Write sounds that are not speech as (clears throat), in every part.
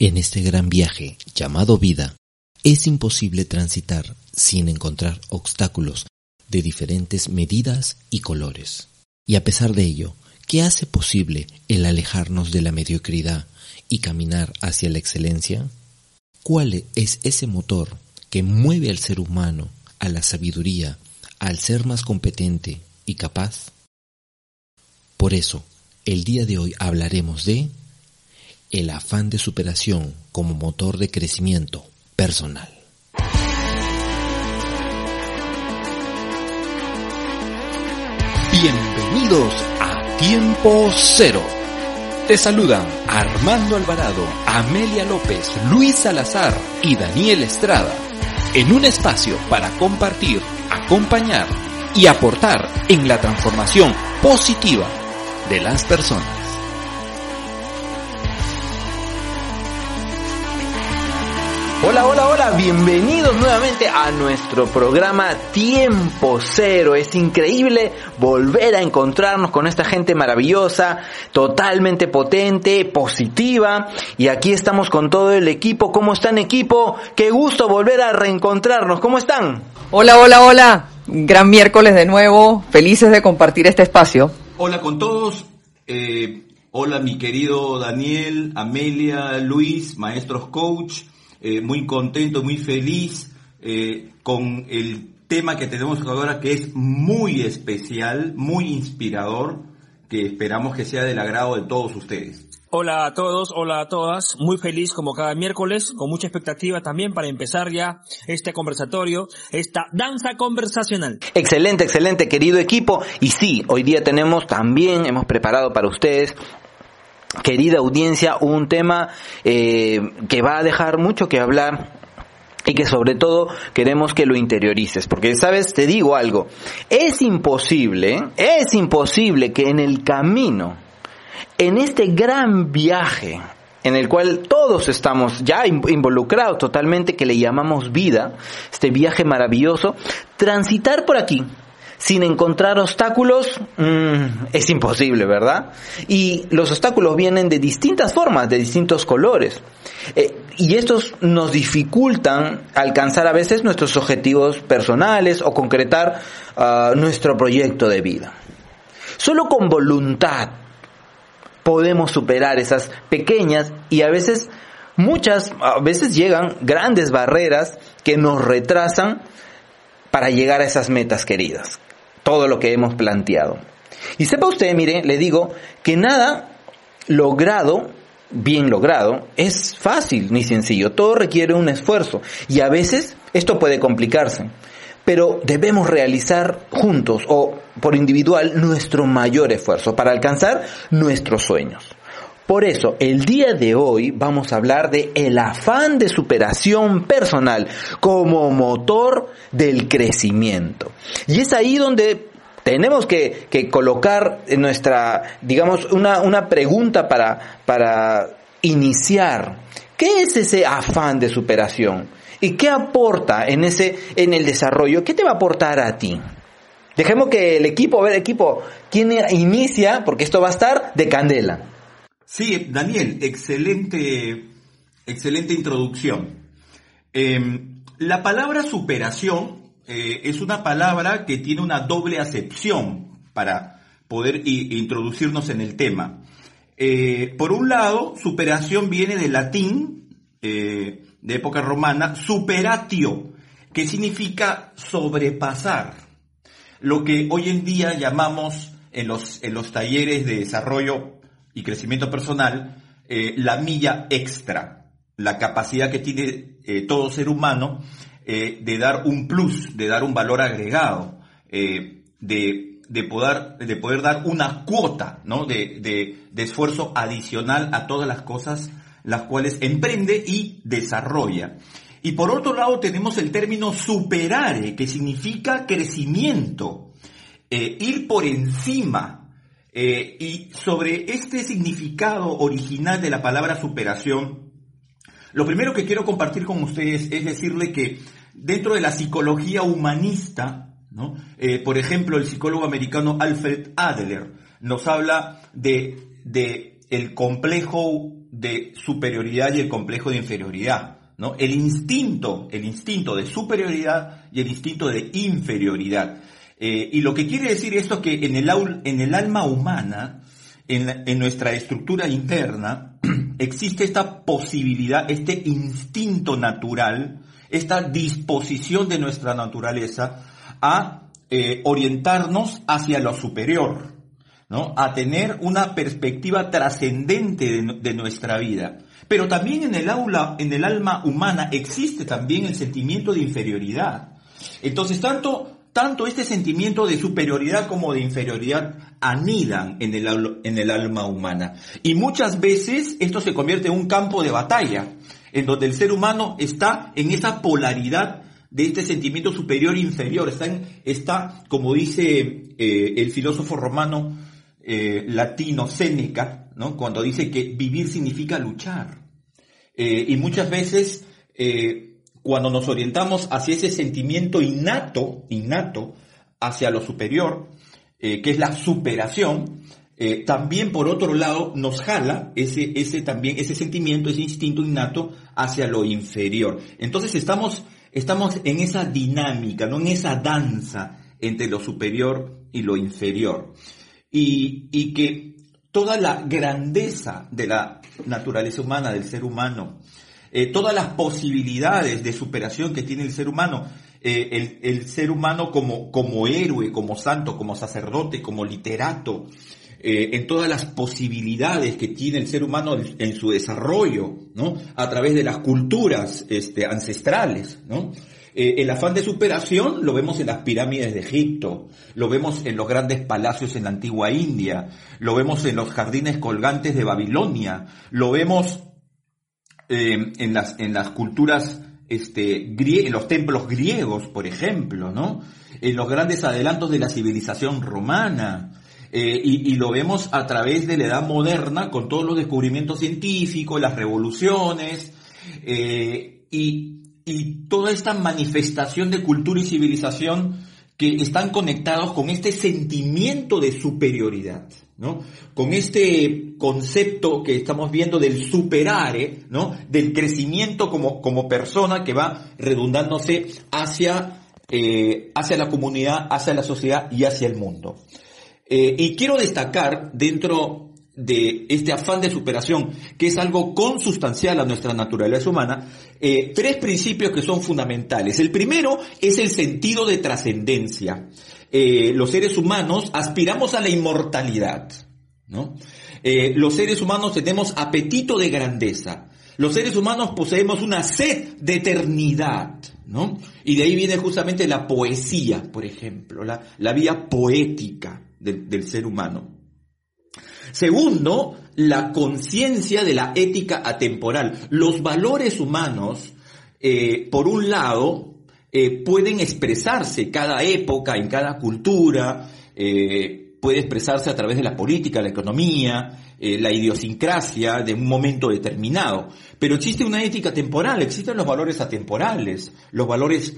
En este gran viaje llamado vida, es imposible transitar sin encontrar obstáculos de diferentes medidas y colores. Y a pesar de ello, ¿qué hace posible el alejarnos de la mediocridad y caminar hacia la excelencia? ¿Cuál es ese motor que mueve al ser humano a la sabiduría, al ser más competente y capaz? Por eso, el día de hoy hablaremos de el afán de superación como motor de crecimiento personal. Bienvenidos a Tiempo Cero. Te saludan Armando Alvarado, Amelia López, Luis Salazar y Daniel Estrada en un espacio para compartir, acompañar y aportar en la transformación positiva de las personas. Hola, hola, hola, bienvenidos nuevamente a nuestro programa Tiempo Cero. Es increíble volver a encontrarnos con esta gente maravillosa, totalmente potente, positiva. Y aquí estamos con todo el equipo. ¿Cómo están equipo? Qué gusto volver a reencontrarnos. ¿Cómo están? Hola, hola, hola. Gran miércoles de nuevo. Felices de compartir este espacio. Hola con todos. Eh, hola mi querido Daniel, Amelia, Luis, maestros coach. Eh, muy contento, muy feliz eh, con el tema que tenemos ahora que es muy especial, muy inspirador, que esperamos que sea del agrado de todos ustedes. Hola a todos, hola a todas, muy feliz como cada miércoles, con mucha expectativa también para empezar ya este conversatorio, esta danza conversacional. Excelente, excelente, querido equipo. Y sí, hoy día tenemos también, hemos preparado para ustedes querida audiencia, un tema eh, que va a dejar mucho que hablar y que sobre todo queremos que lo interiorices, porque sabes, te digo algo, es imposible, es imposible que en el camino, en este gran viaje, en el cual todos estamos ya involucrados totalmente, que le llamamos vida, este viaje maravilloso, transitar por aquí, sin encontrar obstáculos mmm, es imposible, ¿verdad? Y los obstáculos vienen de distintas formas, de distintos colores. Eh, y estos nos dificultan alcanzar a veces nuestros objetivos personales o concretar uh, nuestro proyecto de vida. Solo con voluntad podemos superar esas pequeñas y a veces muchas, a veces llegan grandes barreras que nos retrasan para llegar a esas metas queridas todo lo que hemos planteado. Y sepa usted, mire, le digo que nada logrado, bien logrado, es fácil ni sencillo. Todo requiere un esfuerzo y a veces esto puede complicarse. Pero debemos realizar juntos o por individual nuestro mayor esfuerzo para alcanzar nuestros sueños. Por eso, el día de hoy vamos a hablar de el afán de superación personal como motor del crecimiento. Y es ahí donde tenemos que, colocar nuestra, digamos, una, una pregunta para, para iniciar. ¿Qué es ese afán de superación? ¿Y qué aporta en ese, en el desarrollo? ¿Qué te va a aportar a ti? Dejemos que el equipo, a ver, equipo, ¿quién inicia? Porque esto va a estar de candela. Sí, Daniel, excelente, excelente introducción. Em, la palabra superación eh, es una palabra que tiene una doble acepción para poder introducirnos en el tema. Eh, por un lado, superación viene del latín, eh, de época romana, superatio, que significa sobrepasar. Lo que hoy en día llamamos en los, en los talleres de desarrollo y crecimiento personal, eh, la milla extra, la capacidad que tiene eh, todo ser humano eh, de dar un plus, de dar un valor agregado, de, de, poder, de poder dar una cuota ¿no? de, de, de esfuerzo adicional a todas las cosas las cuales emprende y desarrolla. Y por otro lado tenemos el término superare, que significa crecimiento, ir por encima eh, y sobre este significado original de la palabra superación, lo primero que quiero compartir con ustedes es decirle que dentro de la psicología humanista. Eh, por ejemplo, el psicólogo americano Alfred Adler nos habla de, de el complejo de superioridad y el complejo de inferioridad. ¿no? El instinto, el instinto de superioridad y el instinto de inferioridad. Eh, y lo que quiere decir esto es que en el, en el alma humana, en, en nuestra estructura interna, (clears throat) existe esta posibilidad, este instinto natural, esta disposición de nuestra naturaleza a eh, orientarnos hacia lo superior, ¿no? A tener una perspectiva trascendente de, nuestra vida. Pero también en el aula, en el alma humana existe también el sentimiento de inferioridad. Entonces, tanto, tanto este sentimiento de superioridad como de inferioridad anidan en el, en alma humana. Y muchas veces esto se convierte en un campo de batalla, en donde el ser humano está en esa polaridad de este sentimiento superior e inferior. Está, está como dice eh, el filósofo romano eh, latino Séneca, cuando dice que vivir significa luchar. Eh, y muchas veces, cuando nos orientamos hacia ese sentimiento innato, innato, hacia lo superior, que es la superación, también por otro lado nos jala ese, ese también, ese sentimiento, ese instinto innato hacia lo inferior. Entonces estamos Estamos en esa dinámica, no en esa danza entre lo superior y lo inferior. Y, que toda la grandeza de la naturaleza humana, del ser humano, eh, todas las posibilidades de superación que tiene el ser humano, eh, el, ser humano como, como héroe, como santo, como sacerdote, como literato, eh, en todas las posibilidades que tiene el ser humano en, su desarrollo, ¿no? A través de las culturas este, ancestrales, ¿no? El afán de superación lo vemos en las pirámides de Egipto, lo vemos en los grandes palacios en la antigua India, lo vemos en los jardines colgantes de Babilonia, lo vemos eh, en, las, en las culturas este, en los templos griegos, por ejemplo, ¿no? En los grandes adelantos de la civilización romana, eh, y, lo vemos a través de la edad moderna con todos los descubrimientos científicos, las revoluciones eh, y, toda esta manifestación de cultura y civilización que están conectados con este sentimiento de superioridad, Con este concepto que estamos viendo del superare, ¿no? Del crecimiento como, como persona que va redundándose hacia, eh, hacia la comunidad, hacia la sociedad y hacia el mundo. Eh, y quiero destacar dentro de este afán de superación, que es algo consustancial a nuestra naturaleza humana, eh, tres principios que son fundamentales. El primero es el sentido de trascendencia. Eh, los seres humanos aspiramos a la inmortalidad, ¿no? los seres humanos tenemos apetito de grandeza. Los seres humanos poseemos una sed de eternidad, ¿no? Y de ahí viene justamente la poesía, por ejemplo, la, la vía poética del, ser humano. Segundo, la conciencia de la ética atemporal. Los valores humanos, eh, por un lado, eh, pueden expresarse cada época, en cada cultura, eh, puede expresarse a través de la política, la economía, eh, la idiosincrasia de un momento determinado. Pero existe una ética temporal, existen los valores atemporales, los valores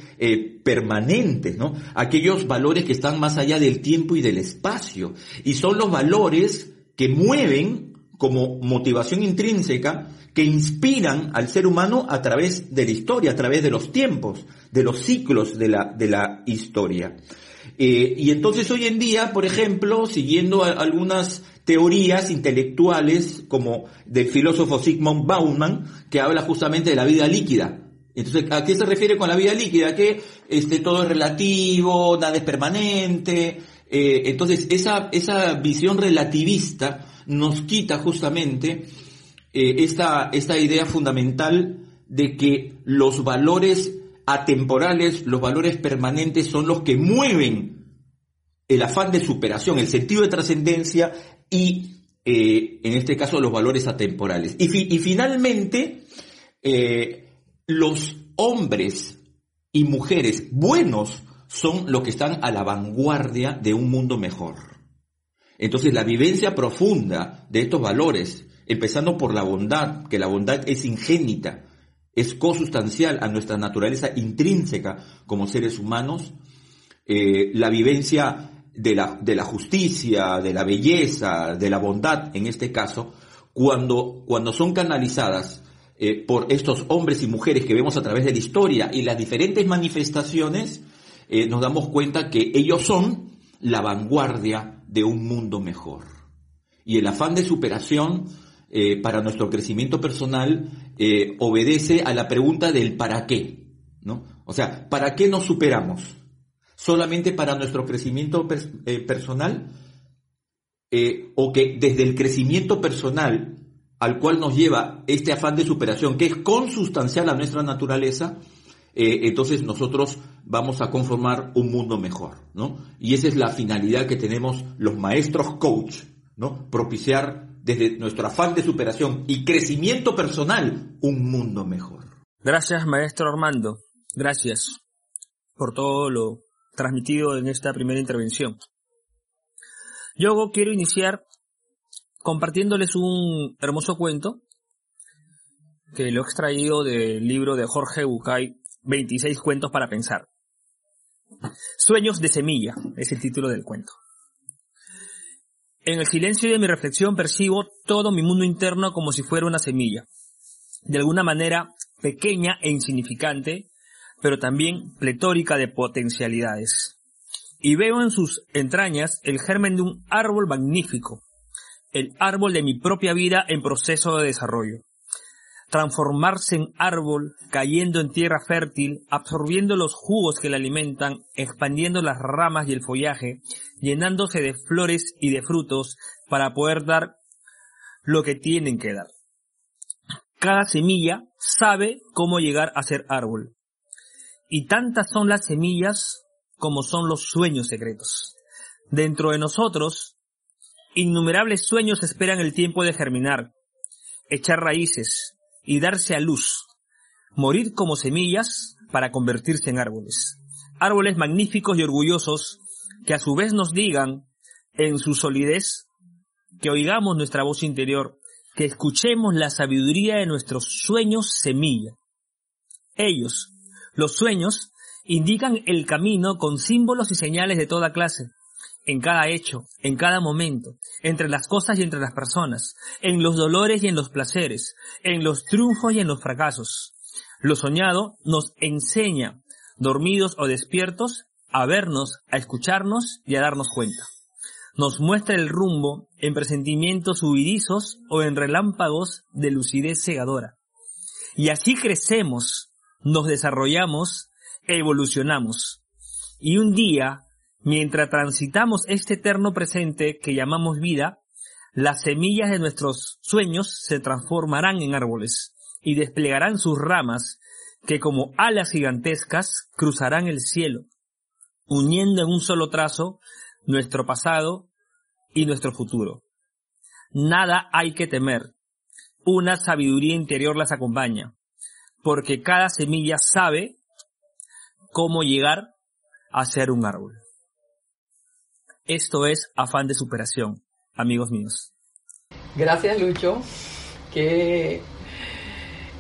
permanentes, ¿no? Aquellos valores que están más allá del tiempo y del espacio. Y son los valores que mueven como motivación intrínseca, que inspiran al ser humano a través de la historia, a través de los tiempos, de los ciclos de la, de la historia. Eh, y entonces hoy en día, por ejemplo, siguiendo algunas teorías intelectuales como del filósofo Sigmund Bauman, que habla justamente de la vida líquida. Entonces, ¿a qué se refiere con la vida líquida? Que este, todo es relativo, nada es permanente. Eh, entonces, esa, esa visión relativista nos quita justamente eh, esta, esta idea fundamental de que los valores atemporales, los valores permanentes son los que mueven el afán de superación, el sentido de trascendencia y, eh, en este caso, los valores atemporales. Y, finalmente, eh, los hombres y mujeres buenos son los que están a la vanguardia de un mundo mejor. Entonces, la vivencia profunda de estos valores, empezando por la bondad, que la bondad es ingénita, es consustancial a nuestra naturaleza intrínseca como seres humanos, eh, la vivencia de la, de la justicia, de la belleza, de la bondad en este caso, cuando, cuando son canalizadas eh, por estos hombres y mujeres que vemos a través de la historia y las diferentes manifestaciones, eh, nos damos cuenta que ellos son la vanguardia de un mundo mejor. Y el afán de superación eh, para nuestro crecimiento personal obedece a la pregunta del para qué. ¿no? O sea, ¿para qué nos superamos? ¿Solamente para nuestro crecimiento personal? o que desde el crecimiento personal al cual nos lleva este afán de superación, que es consustancial a nuestra naturaleza, eh, entonces nosotros vamos a conformar un mundo mejor, ¿no? Y esa es la finalidad que tenemos los maestros coach, ¿no? Propiciar desde nuestro afán de superación y crecimiento personal un mundo mejor. Gracias, maestro Armando. Gracias por todo lo transmitido en esta primera intervención. Yo quiero iniciar compartiéndoles un hermoso cuento que lo he extraído del libro de Jorge Bucay, 26 cuentos para pensar. Sueños de semilla es el título del cuento. En el silencio de mi reflexión percibo todo mi mundo interno como si fuera una semilla, de alguna manera pequeña e insignificante, pero también pletórica de potencialidades. Y veo en sus entrañas el germen de un árbol magnífico, el árbol de mi propia vida en proceso de desarrollo. Transformarse en árbol, cayendo en tierra fértil, absorbiendo los jugos que le alimentan, expandiendo las ramas y el follaje, llenándose de flores y de frutos para poder dar lo que tienen que dar. Cada semilla sabe cómo llegar a ser árbol. Y tantas son las semillas como son los sueños secretos. Dentro de nosotros Innumerables sueños esperan el tiempo de germinar, echar raíces y darse a luz, morir como semillas para convertirse en árboles. Árboles magníficos y orgullosos que a su vez nos digan, en su solidez, que oigamos nuestra voz interior, que escuchemos la sabiduría de nuestros sueños semilla. Ellos, los sueños, indican el camino con símbolos y señales de toda clase, en cada hecho, en cada momento, entre las cosas y entre las personas, en los dolores y en los placeres, en los triunfos y en los fracasos. Lo soñado nos enseña, dormidos o despiertos, a vernos, a escucharnos y a darnos cuenta. Nos muestra el rumbo en presentimientos huidizos o en relámpagos de lucidez cegadora. Y así crecemos, nos desarrollamos, evolucionamos. Y un día Mientras transitamos este eterno presente que llamamos vida, las semillas de nuestros sueños se transformarán en árboles y desplegarán sus ramas que como alas gigantescas cruzarán el cielo, uniendo en un solo trazo nuestro pasado y nuestro futuro. Nada hay que temer. Una sabiduría interior las acompaña, porque cada semilla sabe cómo llegar a ser un árbol. Esto es afán de superación, amigos míos. Gracias, Lucho. Qué,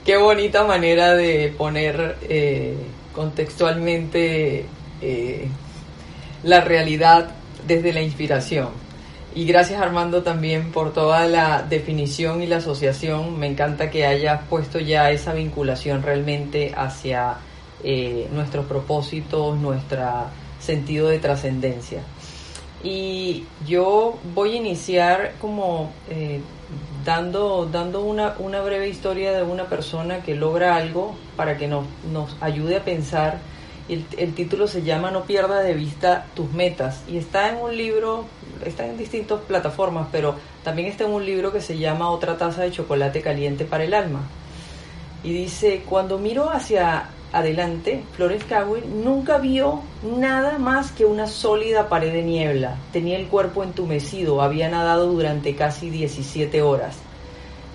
qué bonita manera de poner eh, contextualmente eh, la realidad desde la inspiración. Y gracias Armando también por toda la definición y la asociación. Me encanta que hayas puesto ya esa vinculación realmente hacia eh, nuestros propósitos, nuestro sentido de trascendencia. Y yo voy a iniciar como eh, dando, dando una, una, breve historia de una persona que logra algo para que nos, nos ayude a pensar. El, el, título se llama No pierdas de vista tus metas y está en un libro, está en distintas plataformas, pero también está en un libro que se llama Otra taza de chocolate caliente para el alma. Y dice, cuando miro hacia adelante, Flores Cowell nunca vio nada más que una sólida pared de niebla. Tenía el cuerpo entumecido, había nadado durante casi 17 horas.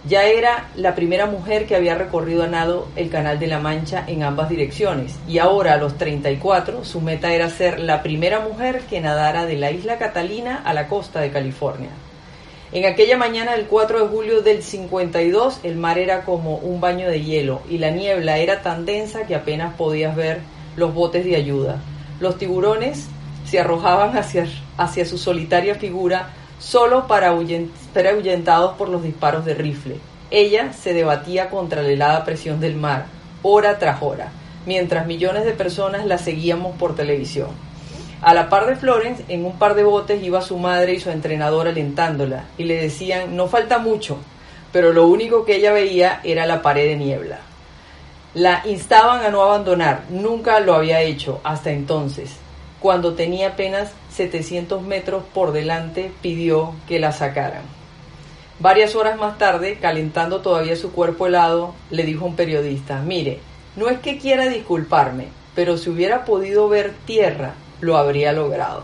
Ya era la primera mujer que había recorrido a nado el Canal de la Mancha en ambas direcciones y ahora a los 34 su meta era ser la primera mujer que nadara de la isla Catalina a la costa de California. En aquella mañana del 4 de julio del 52 el mar era como un baño de hielo y la niebla era tan densa que apenas podías ver los botes de ayuda. Los tiburones se arrojaban hacia, hacia su solitaria figura solo para, para ahuyentados por los disparos de rifle. Ella se debatía contra la helada presión del mar, hora tras hora, mientras millones de personas la seguíamos por televisión. A la par de Florence, en un par de botes iba su madre y su entrenador alentándola, y le decían, no falta mucho, pero lo único que ella veía era la pared de niebla. La instaban a no abandonar, nunca lo había hecho hasta entonces. Cuando tenía apenas 700 metros por delante, pidió que la sacaran. Varias horas más tarde, calentando todavía su cuerpo helado, le dijo un periodista, mire, no es que quiera disculparme, pero si hubiera podido ver tierra, lo habría logrado.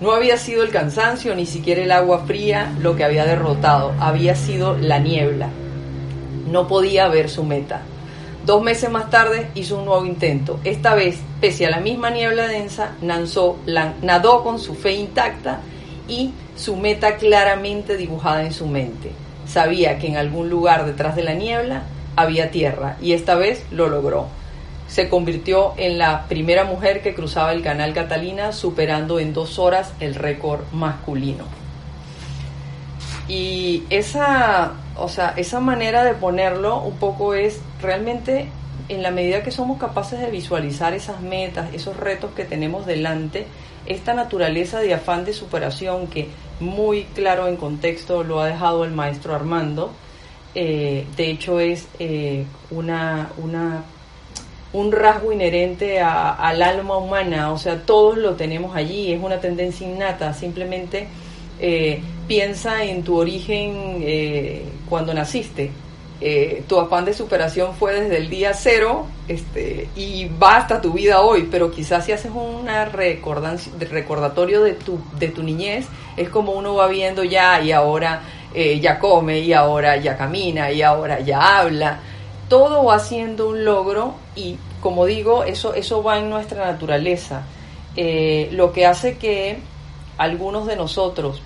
No había sido el cansancio, ni siquiera el agua fría lo que había derrotado, había sido la niebla. No podía ver su meta. Dos meses más tarde hizo un nuevo intento. Esta vez, pese a la misma niebla densa, nadó con su fe intacta y su meta claramente dibujada en su mente. Sabía que en algún lugar detrás de la niebla había tierra y esta vez lo logró. Se convirtió en la primera mujer que cruzaba el canal Catalina superando en dos horas el récord masculino. Y esa, o sea, esa manera de ponerlo un poco es realmente en la medida que somos capaces de visualizar esas metas, esos retos que tenemos delante, esta naturaleza de afán de superación que muy claro en contexto lo ha dejado el maestro Armando, eh, de hecho es eh, una, una, un rasgo inherente al alma humana, o sea, todos lo tenemos allí, es una tendencia innata, simplemente eh, piensa en tu origen cuando naciste, eh, tu afán de superación fue desde el día cero este, y va hasta tu vida hoy, pero quizás si haces un recordatorio de tu, de tu niñez, es como uno va viendo ya y ahora eh, ya come y ahora ya camina y ahora ya habla. Todo va siendo un logro y como digo, eso, eso va en nuestra naturaleza. Eh, lo que hace que algunos de nosotros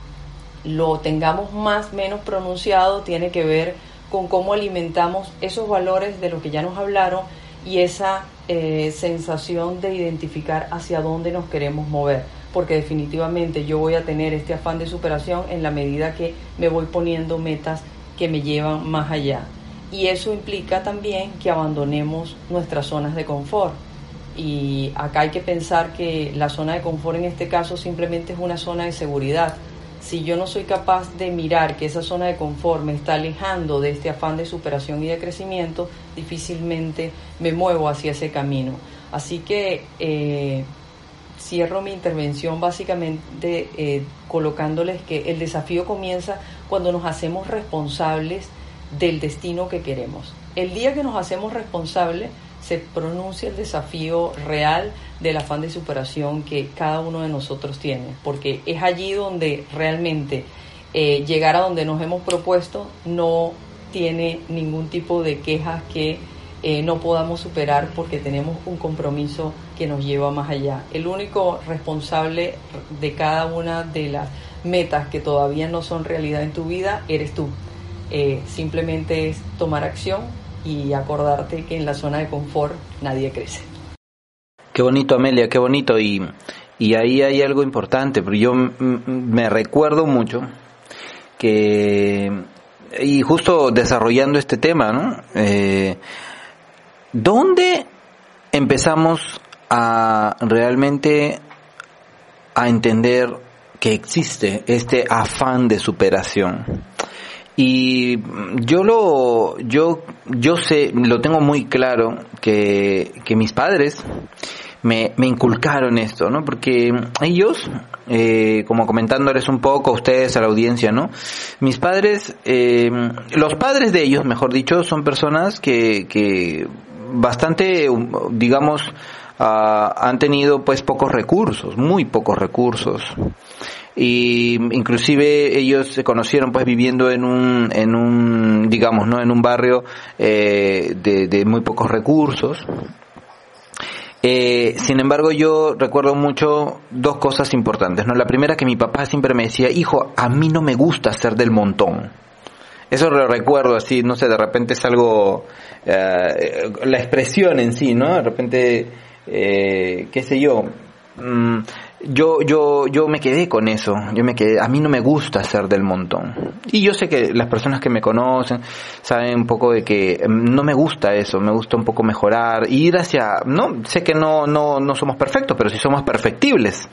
lo tengamos más menos pronunciado tiene que ver con cómo alimentamos esos valores de los que ya nos hablaron y esa eh, sensación de identificar hacia dónde nos queremos mover, porque definitivamente yo voy a tener este afán de superación en la medida que me voy poniendo metas que me llevan más allá. Y eso implica también que abandonemos nuestras zonas de confort. Y acá hay que pensar que la zona de confort en este caso simplemente es una zona de seguridad si yo no soy capaz de mirar que esa zona de confort me está alejando de este afán de superación y de crecimiento, difícilmente me muevo hacia ese camino. Así que eh, cierro mi intervención básicamente eh, colocándoles que el desafío comienza cuando nos hacemos responsables del destino que queremos. El día que nos hacemos responsables, se pronuncia el desafío real del afán de superación que cada uno de nosotros tiene, porque es allí donde realmente eh, llegar a donde nos hemos propuesto no tiene ningún tipo de quejas que eh, no podamos superar porque tenemos un compromiso que nos lleva más allá. El único responsable de cada una de las metas que todavía no son realidad en tu vida eres tú. Eh, simplemente es tomar acción, y acordarte que en la zona de confort nadie crece. Qué bonito, Amelia, qué bonito. Y, y ahí hay algo importante, porque yo me recuerdo mucho que, y justo desarrollando este tema, ¿no? Eh, ¿Dónde empezamos a realmente a entender que existe este afán de superación? Y yo lo, yo, yo sé, lo tengo muy claro que, que mis padres me, me inculcaron esto, ¿no? Porque ellos, eh, como comentándoles un poco a ustedes, a la audiencia, ¿no? Mis padres, eh, los padres de ellos, mejor dicho, son personas que, que bastante, digamos, ah, han tenido pues pocos recursos, muy pocos recursos y inclusive ellos se conocieron pues viviendo en un en un digamos no en un barrio eh, de, de, muy pocos recursos. Eh, sin embargo yo recuerdo mucho dos cosas importantes no la primera que mi papá siempre me decía hijo a mí no me gusta ser del montón eso lo recuerdo así no sé de repente es algo eh, la expresión en sí no de repente eh, qué sé yo mm, yo, yo, yo me quedé con eso. Yo me quedé, a mí no me gusta ser del montón. Y yo sé que las personas que me conocen saben un poco de que em, no me gusta eso, me gusta un poco mejorar, ir hacia, no, sé que no, no, no somos perfectos, pero sí somos perfectibles.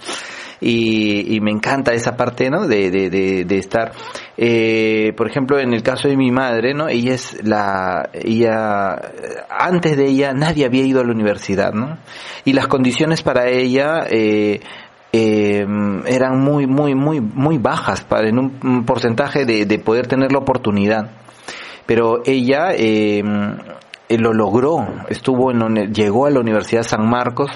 Y, y me encanta esa parte, ¿no? De, de, de, de estar, eh, por ejemplo, en el caso de mi madre, ¿no? Ella es la, ella, antes de ella nadie había ido a la universidad, ¿no? Y las condiciones para ella, eh, eh, eran muy, muy, muy, muy bajas para en un, porcentaje de, de, poder tener la oportunidad. Pero ella eh, lo logró, estuvo en, llegó a la Universidad San Marcos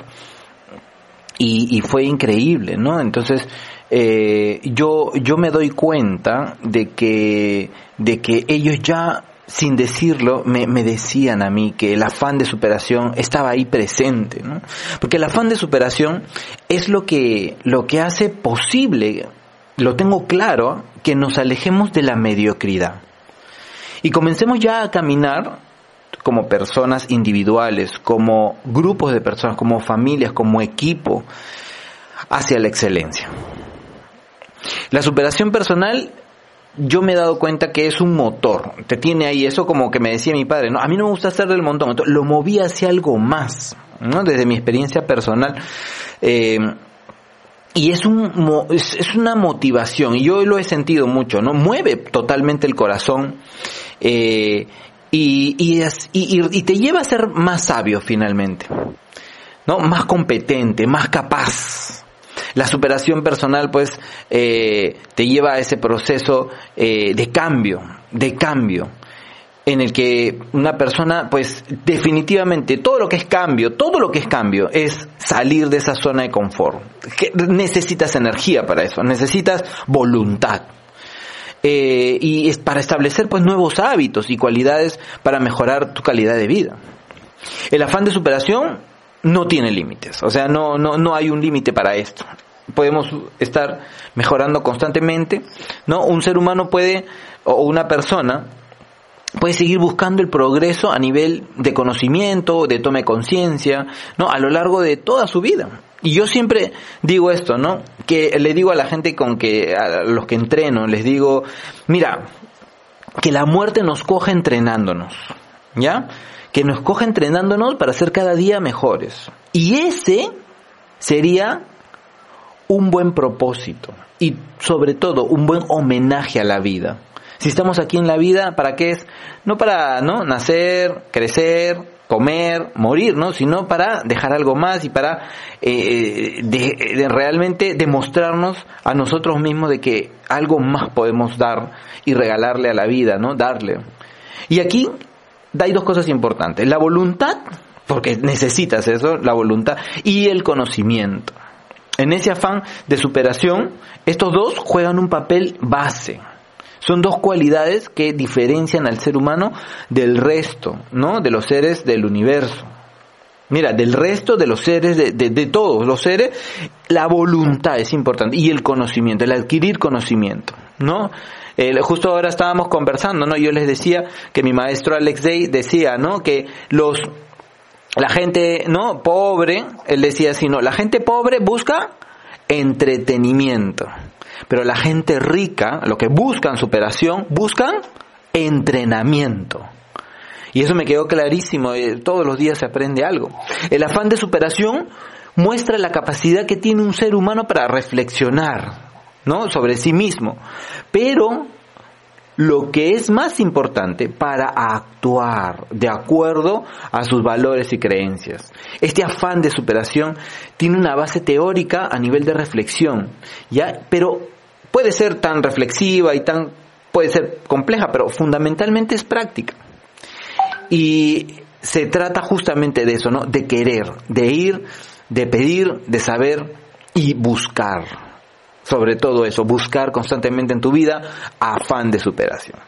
y, y fue increíble, ¿no? Entonces, eh, yo, yo me doy cuenta de que, de que ellos ya sin decirlo, me, decían a mí que el afán de superación estaba ahí presente, ¿no? Porque el afán de superación es lo que, lo que hace posible, lo tengo claro, que nos alejemos de la mediocridad. Y comencemos ya a caminar como personas individuales, como grupos de personas, como familias, como equipo, hacia la excelencia. La superación personal yo me he dado cuenta que es un motor, te tiene ahí, eso como que me decía mi padre, no, a mí no me gusta hacer del montón, entonces lo moví hacia algo más, ¿no? Desde mi experiencia personal. Eh, y es, un, es, una motivación, y yo lo he sentido mucho, ¿no? Mueve totalmente el corazón, eh, y, y, te lleva a ser más sabio finalmente, ¿no? Más competente, más capaz, la superación personal, pues, eh, te lleva a ese proceso eh, de cambio, de cambio, en el que una persona, pues, definitivamente, todo lo que es cambio, todo lo que es cambio, es salir de esa zona de confort. necesitas energía para eso, necesitas voluntad. Eh, y es para establecer pues nuevos hábitos y cualidades para mejorar tu calidad de vida. El afán de superación no tiene límites, o sea, no, no, no hay un límite para esto podemos estar mejorando constantemente, ¿no? Un ser humano puede, o una persona, puede seguir buscando el progreso a nivel de conocimiento, de toma de conciencia, ¿no? A lo largo de toda su vida. Y yo siempre digo esto, ¿no? Que le digo a la gente con que, a los que entreno, les digo, mira, que la muerte nos coja entrenándonos, ¿ya? Que nos coja entrenándonos para ser cada día mejores. Y ese sería un buen propósito y sobre todo un buen homenaje a la vida. Si estamos aquí en la vida, ¿para qué es? No para, ¿no? Nacer, crecer, comer, morir, ¿no? Sino para dejar algo más y para eh, de, realmente demostrarnos a nosotros mismos de que algo más podemos dar y regalarle a la vida, ¿no? Darle. Y aquí hay dos cosas importantes. La voluntad, porque necesitas eso, la voluntad, y el conocimiento. En ese afán de superación, estos dos juegan un papel base. Son dos cualidades que diferencian al ser humano del resto, ¿no? De los seres del universo. Mira, del resto de los seres, de, de, todos los seres, la voluntad es importante y el conocimiento, el adquirir conocimiento, ¿no? justo ahora estábamos conversando, ¿no? Yo les decía que mi maestro Alex Day decía, ¿no? Que los la gente, ¿no? Pobre, él decía así, no, la gente pobre busca entretenimiento, pero la gente rica, lo que buscan superación, buscan entrenamiento. Y eso me quedó clarísimo, eh, todos los días se aprende algo. El afán de superación muestra la capacidad que tiene un ser humano para reflexionar, ¿no? Sobre sí mismo. Pero lo que es más importante para actuar de acuerdo a sus valores y creencias. Este afán de superación tiene una base teórica a nivel de reflexión, ¿ya? Pero puede ser tan reflexiva y tan puede ser compleja, pero fundamentalmente es práctica. Y se trata justamente de eso, ¿no? De querer, de ir, de pedir, de saber y buscar sobre todo eso, buscar constantemente en tu vida afán de superación.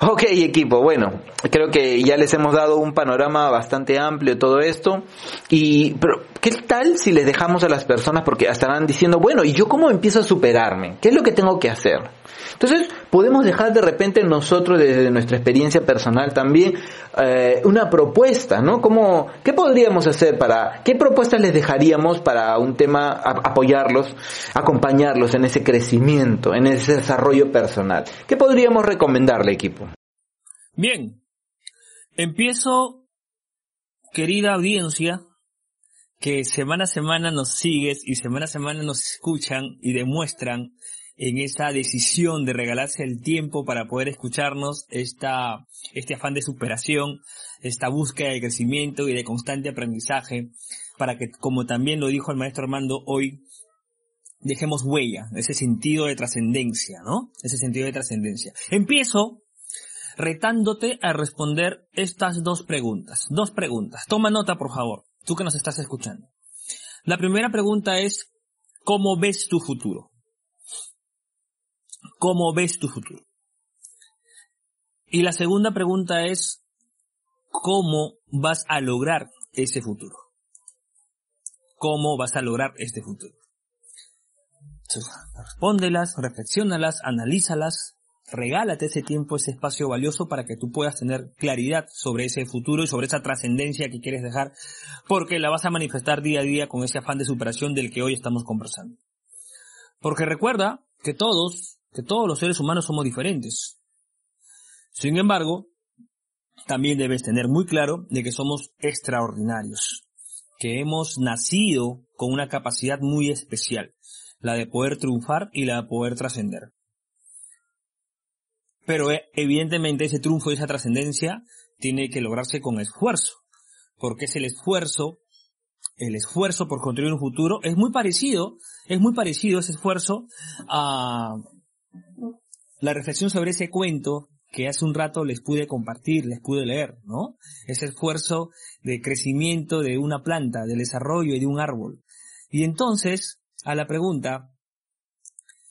Ok, equipo, bueno, creo que ya les hemos dado un panorama bastante amplio de todo esto. Y, pero, ¿qué tal si les dejamos a las personas porque estarán diciendo, bueno, ¿y yo cómo empiezo a superarme? ¿Qué es lo que tengo que hacer? Entonces, podemos dejar de repente nosotros, desde nuestra experiencia personal también, eh, una propuesta, ¿no? ¿Cómo, ¿Qué podríamos hacer para, qué propuestas les dejaríamos para un tema, apoyarlos, acompañarlos en ese crecimiento, en ese desarrollo personal? ¿Qué podríamos recomendarle, equipo? Bien, empiezo, querida audiencia, que semana a semana nos sigues y semana a semana nos escuchan y demuestran en esa decisión de regalarse el tiempo para poder escucharnos, esta, este afán de superación, esta búsqueda de crecimiento y de constante aprendizaje, para que, como también lo dijo el maestro Armando hoy, dejemos huella, ese sentido de trascendencia, ¿no? Ese sentido de trascendencia. Empiezo retándote a responder estas dos preguntas. Dos preguntas. Toma nota, por favor, tú que nos estás escuchando. La primera pregunta es, ¿cómo ves tu futuro? ¿Cómo ves tu futuro? Y la segunda pregunta es, ¿cómo vas a lograr ese futuro? ¿Cómo vas a lograr este futuro? Respóndelas, reflexionalas, analízalas, regálate ese tiempo, ese espacio valioso para que tú puedas tener claridad sobre ese futuro y sobre esa trascendencia que quieres dejar, porque la vas a manifestar día a día con ese afán de superación del que hoy estamos conversando. Porque recuerda que todos que todos los seres humanos somos diferentes. Sin embargo, también debes tener muy claro de que somos extraordinarios, que hemos nacido con una capacidad muy especial, la de poder triunfar y la de poder trascender. Pero eh, evidentemente ese triunfo y esa trascendencia tiene que lograrse con esfuerzo, porque es el esfuerzo, el esfuerzo por construir un futuro, es muy parecido, es muy parecido ese esfuerzo a, la reflexión sobre ese cuento que hace un rato les pude compartir, les pude leer, ¿no? Ese esfuerzo de crecimiento de una planta, del desarrollo de un árbol. Y entonces, a la pregunta,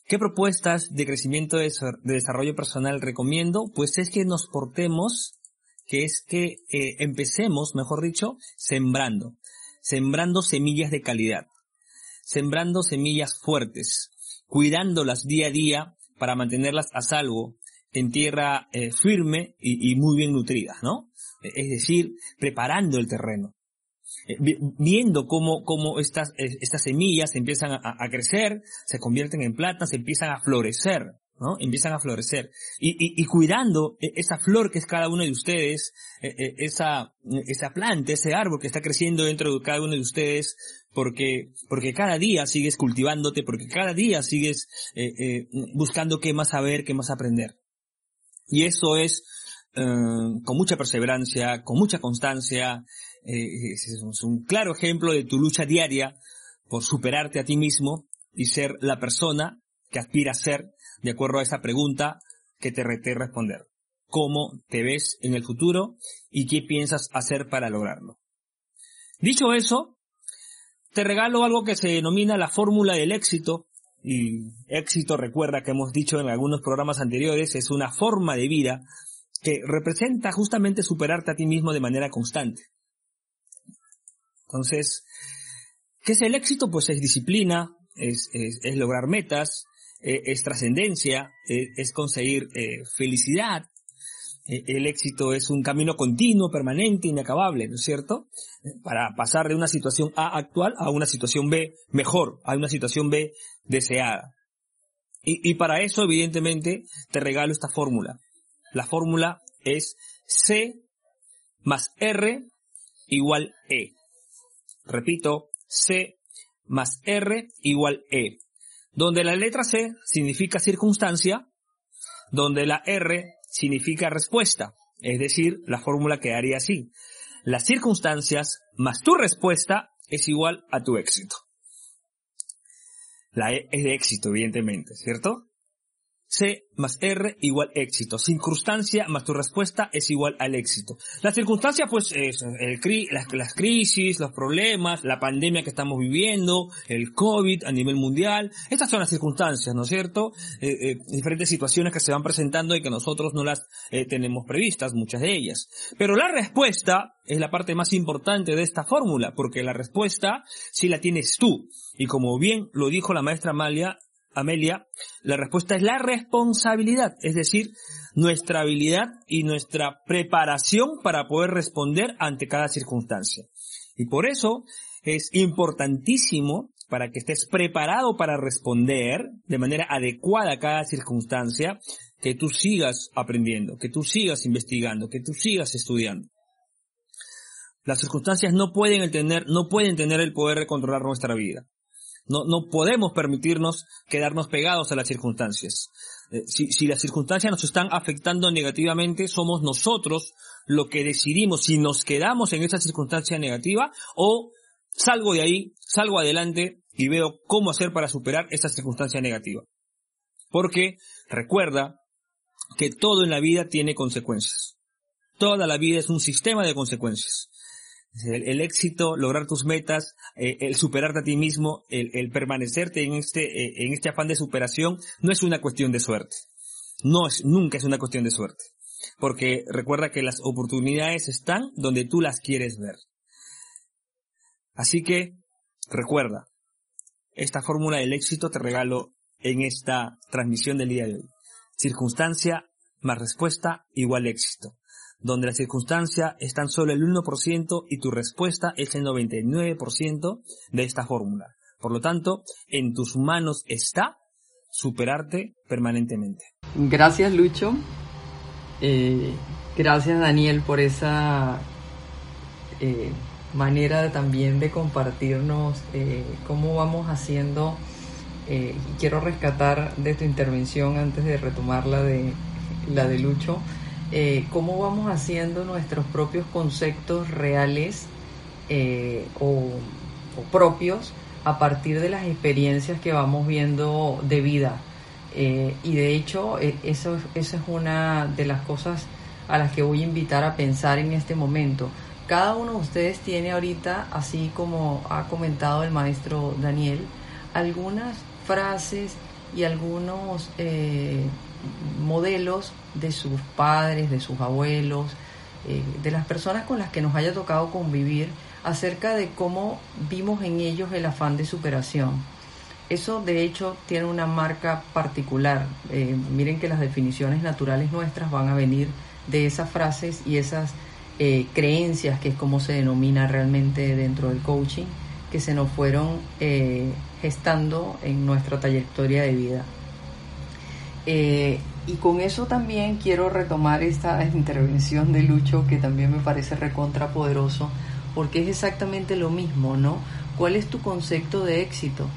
¿qué propuestas de crecimiento de desarrollo personal recomiendo? Pues es que nos portemos, que es que eh, empecemos, mejor dicho, sembrando, sembrando semillas de calidad, sembrando semillas fuertes, cuidándolas día a día para mantenerlas a salvo en tierra eh, firme y, muy bien nutrida, ¿no? Es decir, preparando el terreno. Eh, viendo cómo, cómo estas, eh, estas semillas empiezan a, crecer, se convierten en plantas, empiezan a florecer, ¿no? Empiezan a florecer. Y, cuidando e, esa flor que es cada uno de ustedes, e, e, esa, esa planta, ese árbol que está creciendo dentro de cada uno de ustedes, porque, porque cada día sigues cultivándote, porque cada día sigues eh, eh, buscando qué más saber, qué más aprender. Y eso es eh, con mucha perseverancia, con mucha constancia, es un claro ejemplo de tu lucha diaria por superarte a ti mismo y ser la persona que aspira a ser de acuerdo a esa pregunta que te reté responder. ¿Cómo te ves en el futuro y qué piensas hacer para lograrlo? Dicho eso, te regalo algo que se denomina la fórmula del éxito. Y éxito, recuerda que hemos dicho en algunos programas anteriores, es una forma de vida que representa justamente superarte a ti mismo de manera constante. Entonces, ¿qué es el éxito? Pues es disciplina, es, es, lograr metas, es, es trascendencia, es, conseguir eh, felicidad, eh, el éxito es un camino continuo, permanente, inacabable, ¿no es cierto? Para pasar de una situación A actual a una situación B mejor, a una situación B deseada. Y, y para eso, evidentemente, te regalo esta fórmula. La fórmula es C más R igual E. Repito, C más R igual E. Donde la letra C significa circunstancia, donde la R significa respuesta. Es decir, la fórmula quedaría así. Las circunstancias más tu respuesta es igual a tu éxito. La E es de éxito, evidentemente, ¿cierto? C más R igual éxito. Circunstancia más tu respuesta es igual al éxito. La circunstancia pues es el las, crisis, los problemas, la pandemia que estamos viviendo, el COVID a nivel mundial. Estas son las circunstancias, ¿no es cierto? Eh, eh, diferentes situaciones que se van presentando y que nosotros no las eh, tenemos previstas, muchas de ellas. Pero la respuesta es la parte más importante de esta fórmula, porque la respuesta sí la tienes tú. Y como bien lo dijo la maestra Amalia, Amelia, la respuesta es la responsabilidad, es decir, nuestra habilidad y nuestra preparación para poder responder ante cada circunstancia. Y por eso es importantísimo para que estés preparado para responder de manera adecuada a cada circunstancia, que tú sigas aprendiendo, que tú sigas investigando, que tú sigas estudiando. Las circunstancias no pueden tener, no pueden tener el poder de controlar nuestra vida. No, no podemos permitirnos quedarnos pegados a las circunstancias. Eh, si, si las circunstancias nos están afectando negativamente, somos nosotros lo que decidimos si nos quedamos en esa circunstancia negativa o salgo de ahí, salgo adelante y veo cómo hacer para superar esa circunstancia negativa. Porque recuerda que todo en la vida tiene consecuencias. Toda la vida es un sistema de consecuencias. El, éxito, lograr tus metas, eh, el superarte a ti mismo, el, permanecerte en este, eh, en este afán de superación, no es una cuestión de suerte. No es, nunca es una cuestión de suerte. Porque recuerda que las oportunidades están donde tú las quieres ver. Así que, recuerda, esta fórmula del éxito te regalo en esta transmisión del día de hoy. Circunstancia más respuesta igual éxito donde la circunstancia es tan solo el 1% y tu respuesta es el 99% de esta fórmula. Por lo tanto, en tus manos está superarte permanentemente. Gracias Lucho. Eh, gracias Daniel por esa eh, manera también de compartirnos eh, cómo vamos haciendo. y quiero rescatar de tu intervención antes de retomar la de, la de Lucho eh, cómo vamos haciendo nuestros propios conceptos reales eh, o, propios a partir de las experiencias que vamos viendo de vida. Eh, y de hecho, eso, eso es una de las cosas a las que voy a invitar a pensar en este momento. Cada uno de ustedes tiene ahorita, así como ha comentado el maestro Daniel, algunas frases y algunos modelos de sus padres, de sus abuelos, eh, de las personas con las que nos haya tocado convivir, acerca de cómo vimos en ellos el afán de superación. Eso de hecho tiene una marca particular. Eh, miren que las definiciones naturales nuestras van a venir de esas frases y esas eh, creencias, que es como se denomina realmente dentro del coaching, que se nos fueron gestando en nuestra trayectoria de vida. Y con eso también quiero retomar esta intervención de Lucho que también me parece recontrapoderoso porque es exactamente lo mismo, ¿no? ¿Cuál es tu concepto de éxito?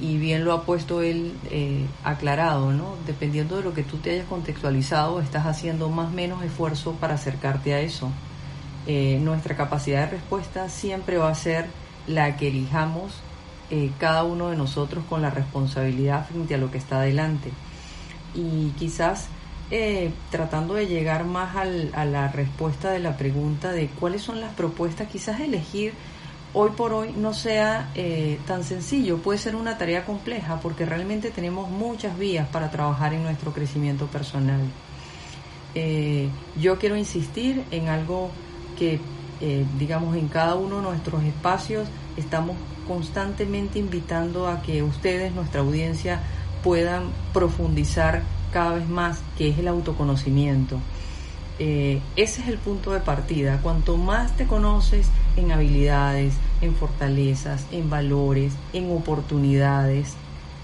Y bien lo ha puesto él eh, aclarado, ¿no? Dependiendo de lo que tú te hayas contextualizado, estás haciendo más o menos esfuerzo para acercarte a eso. Eh, nuestra capacidad de respuesta siempre va a ser la que elijamos eh, cada uno de nosotros con la responsabilidad frente a lo que está adelante y quizás eh, tratando de llegar más a la respuesta de la pregunta de cuáles son las propuestas, quizás elegir hoy por hoy no sea eh, tan sencillo, puede ser una tarea compleja porque realmente tenemos muchas vías para trabajar en nuestro crecimiento personal. Eh, yo quiero insistir en algo que, digamos, en cada uno de nuestros espacios estamos constantemente invitando a que ustedes, nuestra audiencia, puedan profundizar cada vez más, que es el autoconocimiento. Eh, ese es el punto de partida. Cuanto más te conoces en habilidades, en fortalezas, en valores, en oportunidades,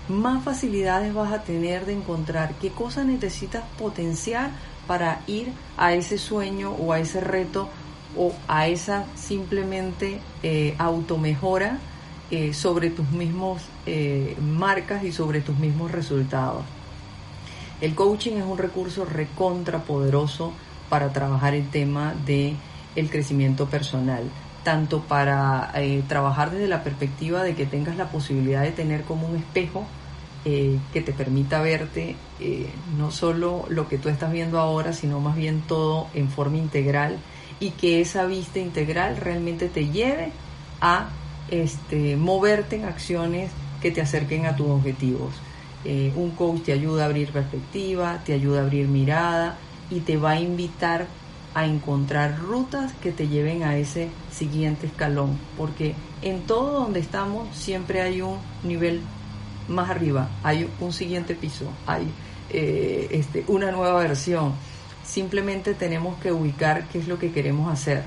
más facilidades vas a tener de encontrar qué cosas necesitas potenciar para ir a ese sueño o a ese reto o a esa simplemente eh, automejora eh, sobre tus mismos eh, marcas y sobre tus mismos resultados. El coaching es un recurso recontra poderoso para trabajar el tema de el crecimiento personal, tanto para eh, trabajar desde la perspectiva de que tengas la posibilidad de tener como un espejo eh, que te permita verte eh, no solo lo que tú estás viendo ahora, sino más bien todo en forma integral y que esa vista integral realmente te lleve a este, moverte en acciones que te acerquen a tus objetivos. Eh, un coach te ayuda a abrir perspectiva, te ayuda a abrir mirada y te va a invitar a encontrar rutas que te lleven a ese siguiente escalón, porque en todo donde estamos siempre hay un nivel más arriba, hay un siguiente piso, hay eh, este, una nueva versión. Simplemente tenemos que ubicar qué es lo que queremos hacer.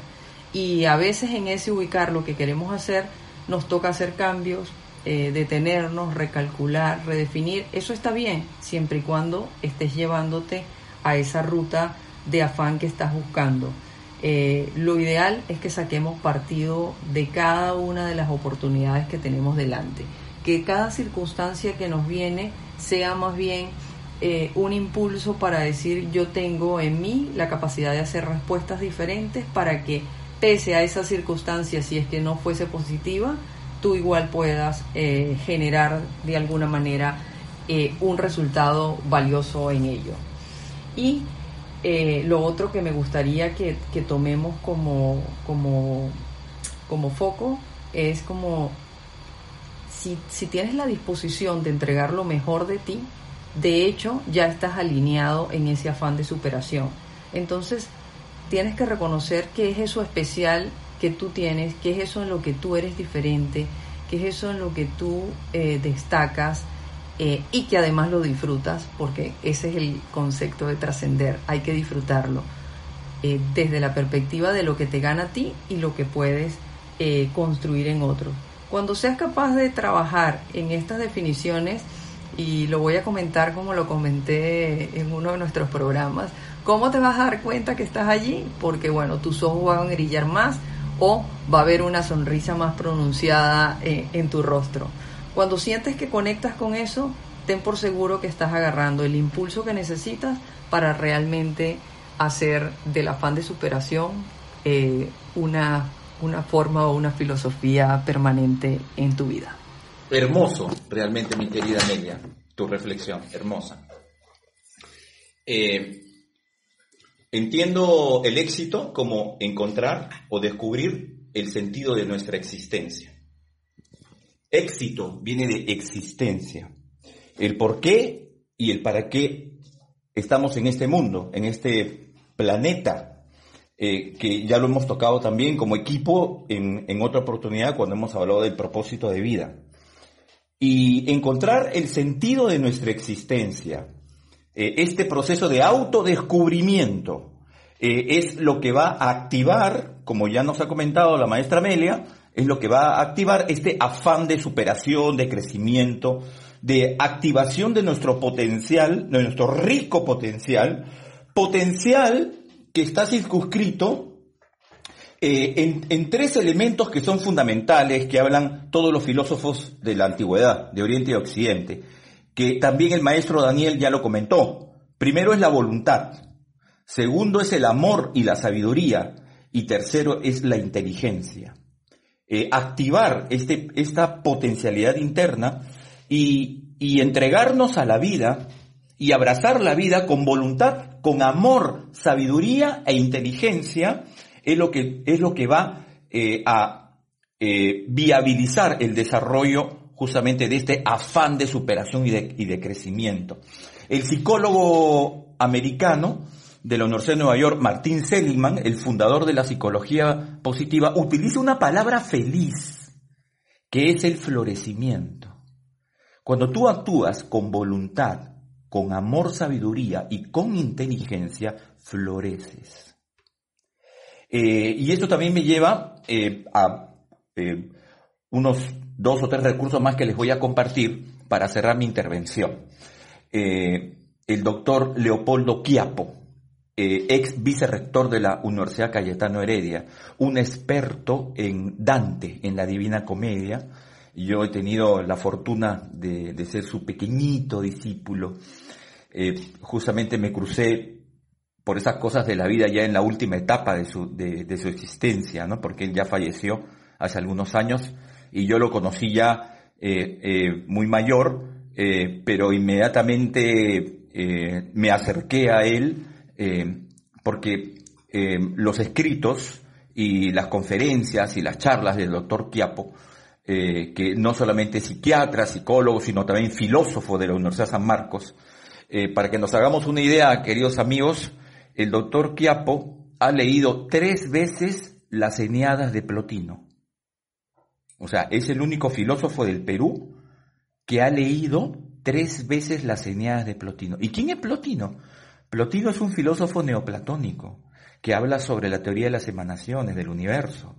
Y a veces en ese ubicar lo que queremos hacer nos toca hacer cambios, eh, detenernos, recalcular, redefinir. Eso está bien, siempre y cuando estés llevándote a esa ruta de afán que estás buscando. Eh, lo ideal es que saquemos partido de cada una de las oportunidades que tenemos delante que cada circunstancia que nos viene sea más bien eh, un impulso para decir yo tengo en mí la capacidad de hacer respuestas diferentes para que pese a esa circunstancia, si es que no fuese positiva, tú igual puedas eh, generar de alguna manera eh, un resultado valioso en ello. Y lo otro que me gustaría que, que tomemos como, como, como foco es como si, tienes la disposición de entregar lo mejor de ti, de hecho ya estás alineado en ese afán de superación. Entonces, tienes que reconocer qué es eso especial que tú tienes, qué es eso en lo que tú eres diferente, qué es eso en lo que tú eh, destacas eh, y que además lo disfrutas, porque ese es el concepto de trascender, hay que disfrutarlo eh, desde la perspectiva de lo que te gana a ti y lo que puedes construir en otros. Cuando seas capaz de trabajar en estas definiciones, y lo voy a comentar como lo comenté en uno de nuestros programas, ¿cómo te vas a dar cuenta que estás allí? Porque bueno, tus ojos van a brillar más o va a haber una sonrisa más pronunciada en, en tu rostro. Cuando sientes que conectas con eso, ten por seguro que estás agarrando el impulso que necesitas para realmente hacer del afán de superación eh, una una forma o una filosofía permanente en tu vida. Hermoso, realmente, mi querida Amelia, tu reflexión, hermosa. Eh, entiendo el éxito como encontrar o descubrir el sentido de nuestra existencia. Éxito viene de existencia, el por qué y el para qué estamos en este mundo, en este planeta eh, que ya lo hemos tocado también como equipo en, en otra oportunidad cuando hemos hablado del propósito de vida. Y encontrar el sentido de nuestra existencia, eh, este proceso de autodescubrimiento, eh, es lo que va a activar, como ya nos ha comentado la maestra Amelia, es lo que va a activar este afán de superación, de crecimiento, de activación de nuestro potencial, de nuestro rico potencial, potencial que está circunscrito eh, en, tres elementos que son fundamentales, que hablan todos los filósofos de la antigüedad, de Oriente y Occidente, que también el maestro Daniel ya lo comentó. Primero es la voluntad, segundo es el amor y la sabiduría, y tercero es la inteligencia. Eh, activar este, esta potencialidad interna y, y entregarnos a la vida y abrazar la vida con voluntad, con amor, sabiduría e inteligencia, es lo que, es lo que va eh, a eh, viabilizar el desarrollo justamente de este afán de superación y de, y de crecimiento. El psicólogo americano de la Universidad de Nueva York, Martin Seligman, el fundador de la psicología positiva, utiliza una palabra feliz, que es el florecimiento. Cuando tú actúas con voluntad, con amor, sabiduría y con inteligencia, floreces. Eh, y esto también me lleva eh, a eh, unos dos o tres recursos más que les voy a compartir para cerrar mi intervención. el doctor Leopoldo Quiapo, ex vicerrector de la Universidad Cayetano Heredia, un experto en Dante, en la Divina Comedia, yo he tenido la fortuna de, de ser su pequeñito discípulo eh, justamente me crucé por esas cosas de la vida ya en la última etapa de su, de, su existencia, ¿no? Porque él ya falleció hace algunos años y yo lo conocí ya eh, eh, muy mayor eh, pero inmediatamente me acerqué a él porque los escritos y las conferencias y las charlas del doctor Quiapo, que no solamente es psiquiatra, psicólogo, sino también filósofo de la Universidad de San Marcos, para que nos hagamos una idea, queridos amigos, el doctor Quiapo ha leído tres veces las Eneadas de Plotino. O sea, es el único filósofo del Perú que ha leído tres veces las Eneadas de Plotino. ¿Y quién es Plotino? Plotino es un filósofo neoplatónico que habla sobre la teoría de las emanaciones del universo.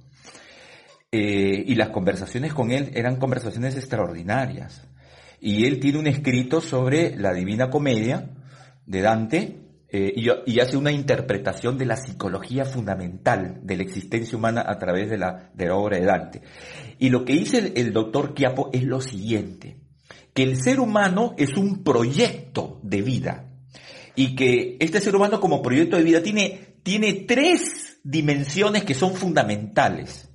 Eh, y las conversaciones con él eran conversaciones extraordinarias. Y él tiene un escrito sobre la Divina Comedia de Dante eh, y, hace una interpretación de la psicología fundamental de la existencia humana a través de la, de la obra de Dante. Y lo que dice el, doctor Quiapo es lo siguiente que el ser humano es un proyecto de vida y que este ser humano como proyecto de vida tiene, tiene tres dimensiones que son fundamentales.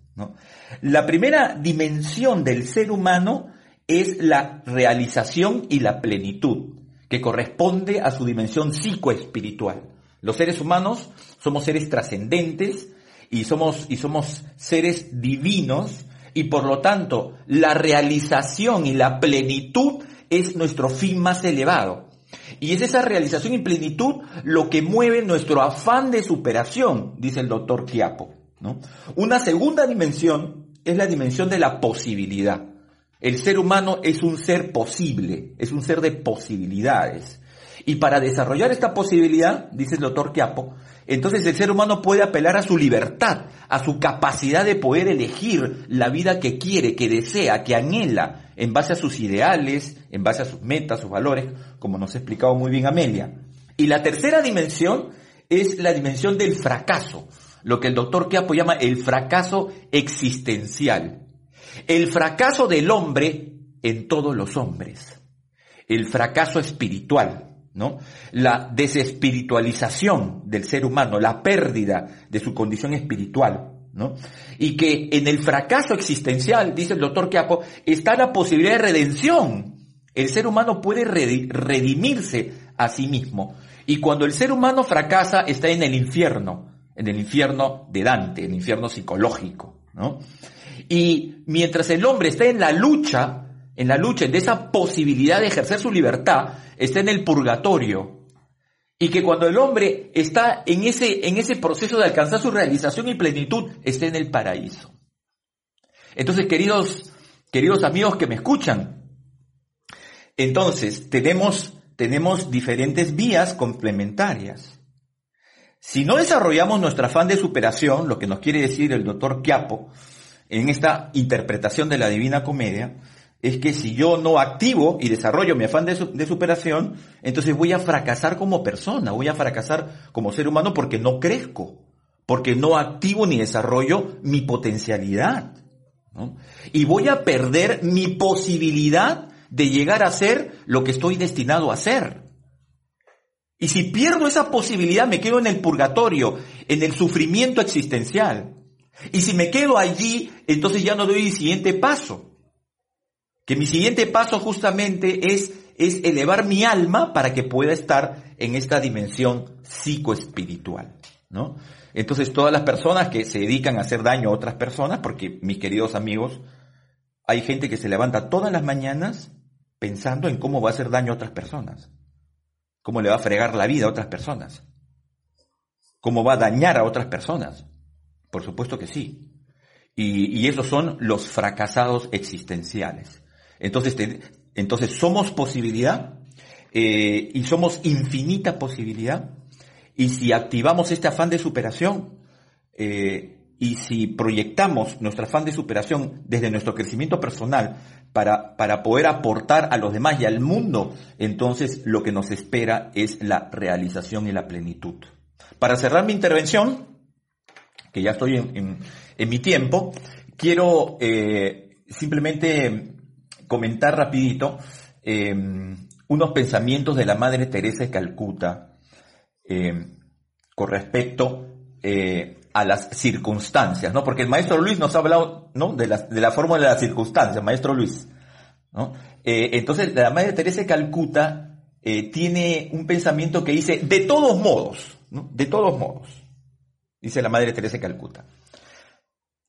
La primera dimensión del ser humano es la realización y la plenitud, que corresponde a su dimensión psicoespiritual. Los seres humanos somos seres trascendentes y somos, y somos seres divinos y por lo tanto la realización y la plenitud es nuestro fin más elevado. Y es esa realización y plenitud lo que mueve nuestro afán de superación, dice el doctor Quiapo. ¿no? Una segunda dimensión es la dimensión de la posibilidad. El ser humano es un ser posible, es un ser de posibilidades. Y para desarrollar esta posibilidad, dice el doctor Quiapo, entonces el ser humano puede apelar a su libertad, a su capacidad de poder elegir la vida que quiere, que desea, que anhela, en base a sus ideales, en base a sus metas, sus valores, como nos ha explicado muy bien Amelia. Y la tercera dimensión es la dimensión del fracaso, lo que el doctor Quiapo llama el fracaso existencial. El fracaso del hombre en todos los hombres. El fracaso espiritual. ¿No? La desespiritualización del ser humano, la pérdida de su condición espiritual, ¿no? Y que en el fracaso existencial, dice el doctor Quiapo, está la posibilidad de redención. El ser humano puede redimirse a sí mismo. Y cuando el ser humano fracasa, está en el infierno, en el infierno de Dante, el infierno psicológico, ¿no? Y mientras el hombre está en la lucha, en la lucha, de esa posibilidad de ejercer su libertad, está en el purgatorio. Y que cuando el hombre está en ese, en ese proceso de alcanzar su realización y plenitud, está en el paraíso. Entonces, queridos, queridos amigos que me escuchan, entonces tenemos, tenemos diferentes vías complementarias. Si no desarrollamos nuestro afán de superación, lo que nos quiere decir el doctor Quiapo, en esta interpretación de la Divina Comedia, es que si yo no activo y desarrollo mi afán de, superación, entonces voy a fracasar como persona, voy a fracasar como ser humano porque no crezco, porque no activo ni desarrollo mi potencialidad. Y voy a perder mi posibilidad de llegar a ser lo que estoy destinado a ser. Y si pierdo esa posibilidad, me quedo en el purgatorio, en el sufrimiento existencial. Y si me quedo allí, entonces ya no doy el siguiente paso que mi siguiente paso justamente es, es elevar mi alma para que pueda estar en esta dimensión psicoespiritual, ¿no? Entonces todas las personas que se dedican a hacer daño a otras personas, porque mis queridos amigos, hay gente que se levanta todas las mañanas pensando en cómo va a hacer daño a otras personas, cómo le va a fregar la vida a otras personas, cómo va a dañar a otras personas. Por supuesto que sí. Y, y esos son los fracasados existenciales. Entonces, entonces somos posibilidad eh, y somos infinita posibilidad. Y si activamos este afán de superación eh, y si proyectamos nuestro afán de superación desde nuestro crecimiento personal para, para poder aportar a los demás y al mundo, entonces lo que nos espera es la realización y la plenitud. Para cerrar mi intervención, que ya estoy en, mi tiempo, quiero eh, simplemente comentar rapidito eh, unos pensamientos de la Madre Teresa de Calcuta eh, con respecto eh, a las circunstancias, ¿no? Porque el maestro Luis nos ha hablado, ¿no? De la, de la fórmula de las circunstancias, maestro Luis. entonces, la Madre Teresa de Calcuta tiene un pensamiento que dice, de todos modos, ¿no? de todos modos, dice la Madre Teresa de Calcuta,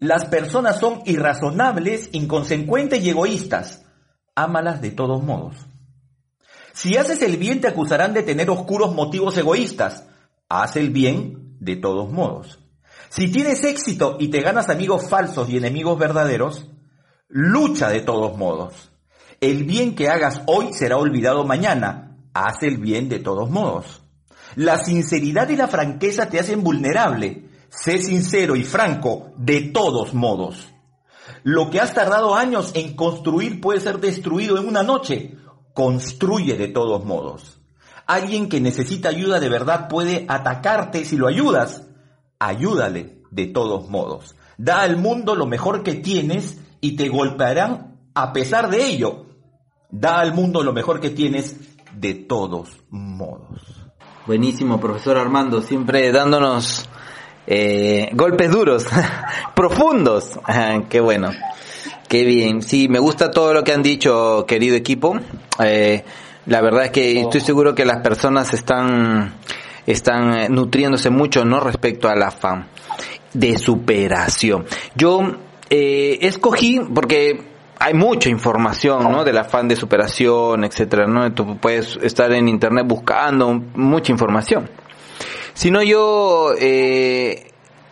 las personas son irrazonables, inconsecuentes y egoístas. Ámalas de todos modos. Si haces el bien te acusarán de tener oscuros motivos egoístas. Haz el bien de todos modos. Si tienes éxito y te ganas amigos falsos y enemigos verdaderos, lucha de todos modos. El bien que hagas hoy será olvidado mañana. Haz el bien de todos modos. La sinceridad y la franqueza te hacen vulnerable. Sé sincero y franco de todos modos. Lo que has tardado años en construir puede ser destruido en una noche. Construye de todos modos. Alguien que necesita ayuda de verdad puede atacarte si lo ayudas. Ayúdale de todos modos. Da al mundo lo mejor que tienes y te golpearán a pesar de ello. Da al mundo lo mejor que tienes de todos modos. Buenísimo, profesor Armando, siempre dándonos eh, golpes duros, (laughs) profundos. (laughs) qué bueno, qué bien. Sí, me gusta todo lo que han dicho, querido equipo. Eh, la verdad es que estoy seguro que las personas están, están eh, nutriéndose mucho, ¿no? Respecto al afán de superación. Yo eh, escogí, porque hay mucha información, ¿no? Del afán de superación, etcétera, ¿no? Tú puedes estar en internet buscando mucha información. Sino yo eh,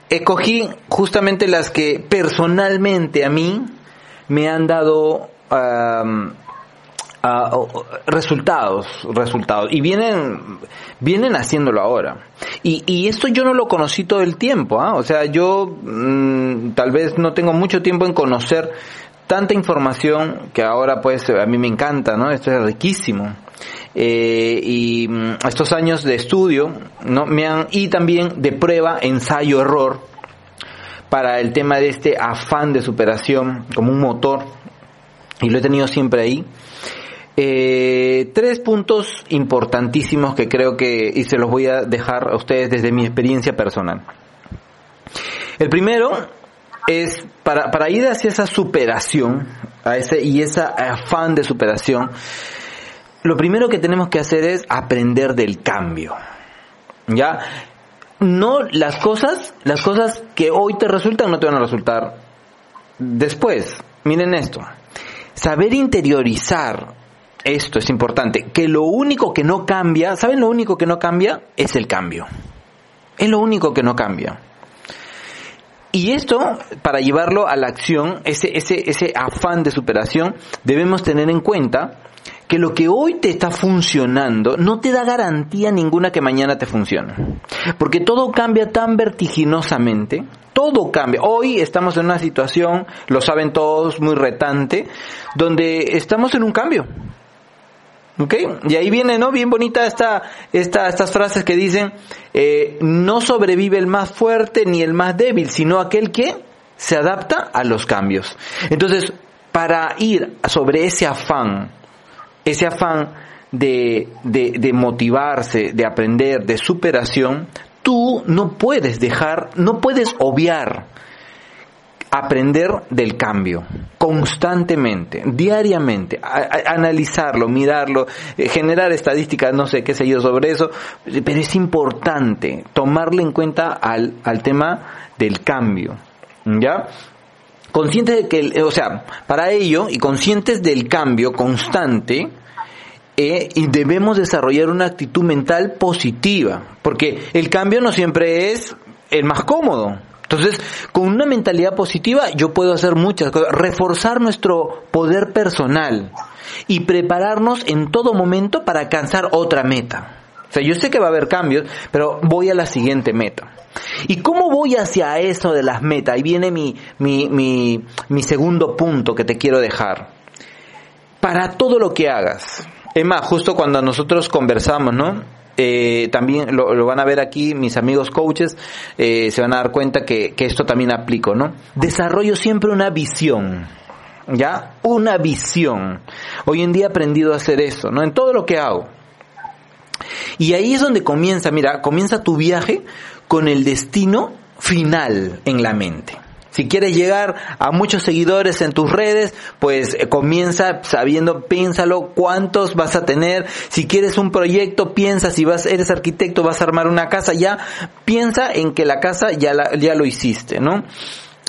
escogí justamente las que personalmente a mí me han dado resultados, resultados. Y vienen, vienen haciéndolo ahora. Y, y esto yo no lo conocí todo el tiempo, ¿ah? O sea, yo mm, tal vez no tengo mucho tiempo en conocer tanta información que ahora pues a mí me encanta, ¿no? Esto es riquísimo. Eh, y mm, estos años de estudio, ¿no? Me han, y también de prueba, ensayo, error, para el tema de este afán de superación como un motor, y lo he tenido siempre ahí. Eh, tres puntos importantísimos que creo que, y se los voy a dejar a ustedes desde mi experiencia personal. El primero es para, para ir hacia esa superación, a ese, y ese afán de superación, lo primero que tenemos que hacer es aprender del cambio. ¿Ya? No las cosas, las cosas que hoy te resultan no te van a resultar después. Miren esto. Saber interiorizar esto es importante, que lo único que no cambia, ¿saben lo único que no cambia? Es el cambio. Es lo único que no cambia. Y esto, para llevarlo a la acción, ese, ese, ese afán de superación, debemos tener en cuenta que lo que hoy te está funcionando no te da garantía ninguna que mañana te funcione. Porque todo cambia tan vertiginosamente, todo cambia. Hoy estamos en una situación, lo saben todos, muy retante, donde estamos en un cambio. ¿Ok? Y ahí viene, ¿no? Bien bonita esta, esta, estas frases que dicen, eh, no sobrevive el más fuerte ni el más débil, sino aquel que se adapta a los cambios. Entonces, para ir sobre ese afán ese afán de, de, motivarse, de aprender, de superación, tú no puedes dejar, no puedes obviar aprender del cambio constantemente, diariamente, analizarlo, mirarlo, eh, generar estadísticas, no sé qué sé yo sobre eso, pero es importante tomarle en cuenta al, al tema del cambio, ¿ya? conscientes de que, o sea, para ello y conscientes del cambio constante, eh, y debemos desarrollar una actitud mental positiva, porque el cambio no siempre es el más cómodo. Entonces, con una mentalidad positiva yo puedo hacer muchas cosas, reforzar nuestro poder personal y prepararnos en todo momento para alcanzar otra meta. O sea, yo sé que va a haber cambios, pero voy a la siguiente meta. ¿Y cómo voy hacia eso de las metas? Ahí viene mi, mi, mi, mi segundo punto que te quiero dejar. Para todo lo que hagas. Es más, justo cuando nosotros conversamos, ¿no? Eh, también lo, van a ver aquí mis amigos coaches, eh, se van a dar cuenta que, que esto también aplico, ¿no? Desarrollo siempre una visión. ¿Ya? Una visión. Hoy en día he aprendido a hacer eso, ¿no? En todo lo que hago. Y ahí es donde comienza, mira, comienza tu viaje con el destino final en la mente. Si quieres llegar a muchos seguidores en tus redes, pues eh, comienza sabiendo, piénsalo, cuántos vas a tener. Si quieres un proyecto, piensa, si vas, eres arquitecto, vas a armar una casa, ya piensa en que la casa ya, la, ya lo hiciste, ¿no?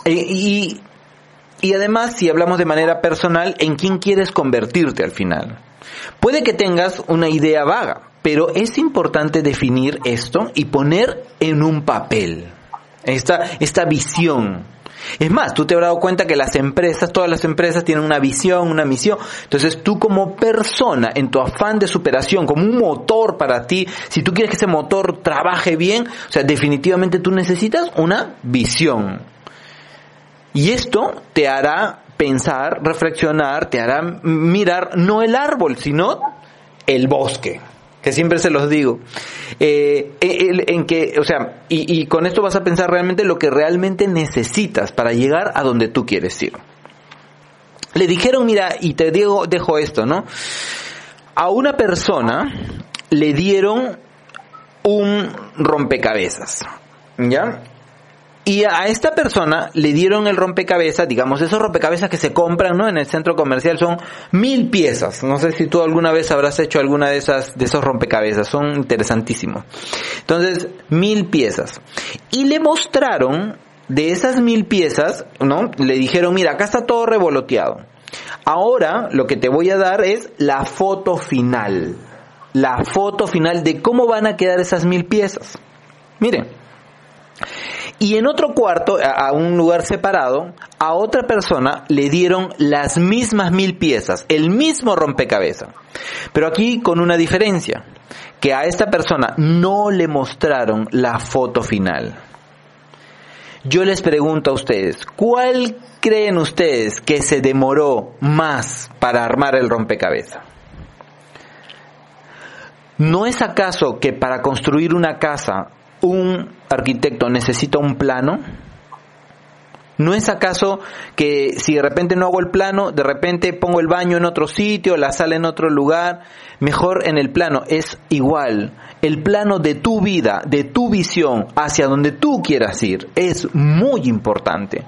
Eh, y, y además, si hablamos de manera personal, ¿en quién quieres convertirte al final? Puede que tengas una idea vaga, pero es importante definir esto y poner en un papel esta, esta visión. Es más, tú te habrás dado cuenta que las empresas, todas las empresas tienen una visión, una misión. Entonces tú como persona, en tu afán de superación, como un motor para ti, si tú quieres que ese motor trabaje bien, o sea, definitivamente tú necesitas una visión. Y esto te hará pensar, reflexionar, te hará mirar no el árbol, sino el bosque que siempre se los digo, eh, en que, o sea, y, y, con esto vas a pensar realmente lo que realmente necesitas para llegar a donde tú quieres ir. Le dijeron, mira, y te digo, dejo esto, ¿no? A una persona le dieron un rompecabezas, ¿ya? Y a esta persona le dieron el rompecabezas, digamos, esos rompecabezas que se compran, ¿no? En el centro comercial son mil piezas. No sé si tú alguna vez habrás hecho alguna de esas, de esos rompecabezas. Son interesantísimos. Entonces, mil piezas. Y le mostraron de esas mil piezas, ¿no? Le dijeron, mira, acá está todo revoloteado. Ahora lo que te voy a dar es la foto final. La foto final de cómo van a quedar esas mil piezas. Miren. Y en otro cuarto, a, un lugar separado, a otra persona le dieron las mismas mil piezas, el mismo rompecabezas. Pero aquí con una diferencia, que a esta persona no le mostraron la foto final. Yo les pregunto a ustedes, ¿cuál creen ustedes que se demoró más para armar el rompecabezas? ¿No es acaso que para construir una casa un arquitecto necesita un plano? ¿No es acaso que si de repente no hago el plano, de repente pongo el baño en otro sitio, la sala en otro lugar? Mejor en el plano es igual. El plano de tu vida, de tu visión, hacia donde tú quieras ir, es muy importante.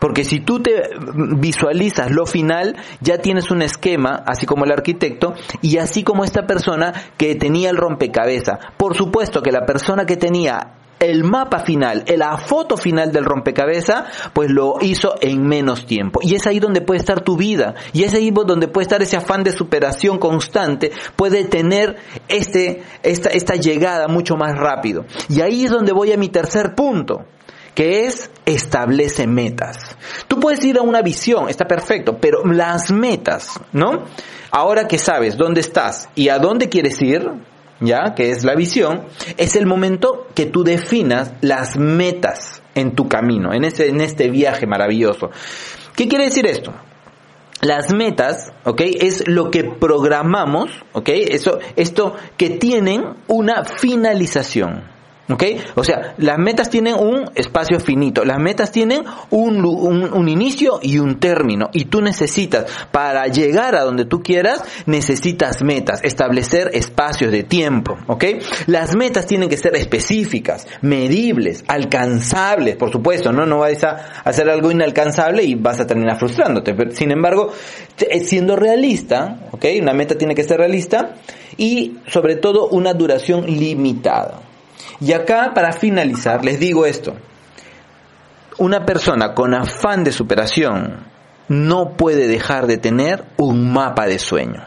Porque si tú te visualizas lo final, ya tienes un esquema, así como el arquitecto, y así como esta persona que tenía el rompecabezas. Por supuesto que la persona que tenía el mapa final, la foto final del rompecabezas, pues lo hizo en menos tiempo. Y es ahí donde puede estar tu vida. Y es ahí donde puede estar ese afán de superación constante, puede tener este, esta, esta llegada mucho más rápido. Y ahí es donde voy a mi tercer punto que es establece metas. Tú puedes ir a una visión, está perfecto, pero las metas, ¿no? Ahora que sabes dónde estás y a dónde quieres ir, ¿ya? Que es la visión, es el momento que tú definas las metas en tu camino, en, ese, en este viaje maravilloso. ¿Qué quiere decir esto? Las metas, ¿ok? Es lo que programamos, ¿ok? Eso, esto que tienen una finalización. ¿Ok? O sea, las metas tienen un espacio finito, las metas tienen un, un, inicio y un término. Y tú necesitas, para llegar a donde tú quieras, necesitas metas, establecer espacios de tiempo. ¿Ok? Las metas tienen que ser específicas, medibles, alcanzables, por supuesto, ¿no? No vas a hacer algo inalcanzable y vas a terminar frustrándote. Pero, sin embargo, eh, siendo realista, ¿ok? Una meta tiene que ser realista y sobre todo una duración limitada. Y acá, para finalizar, les digo esto. Una persona con afán de superación no puede dejar de tener un mapa de sueño.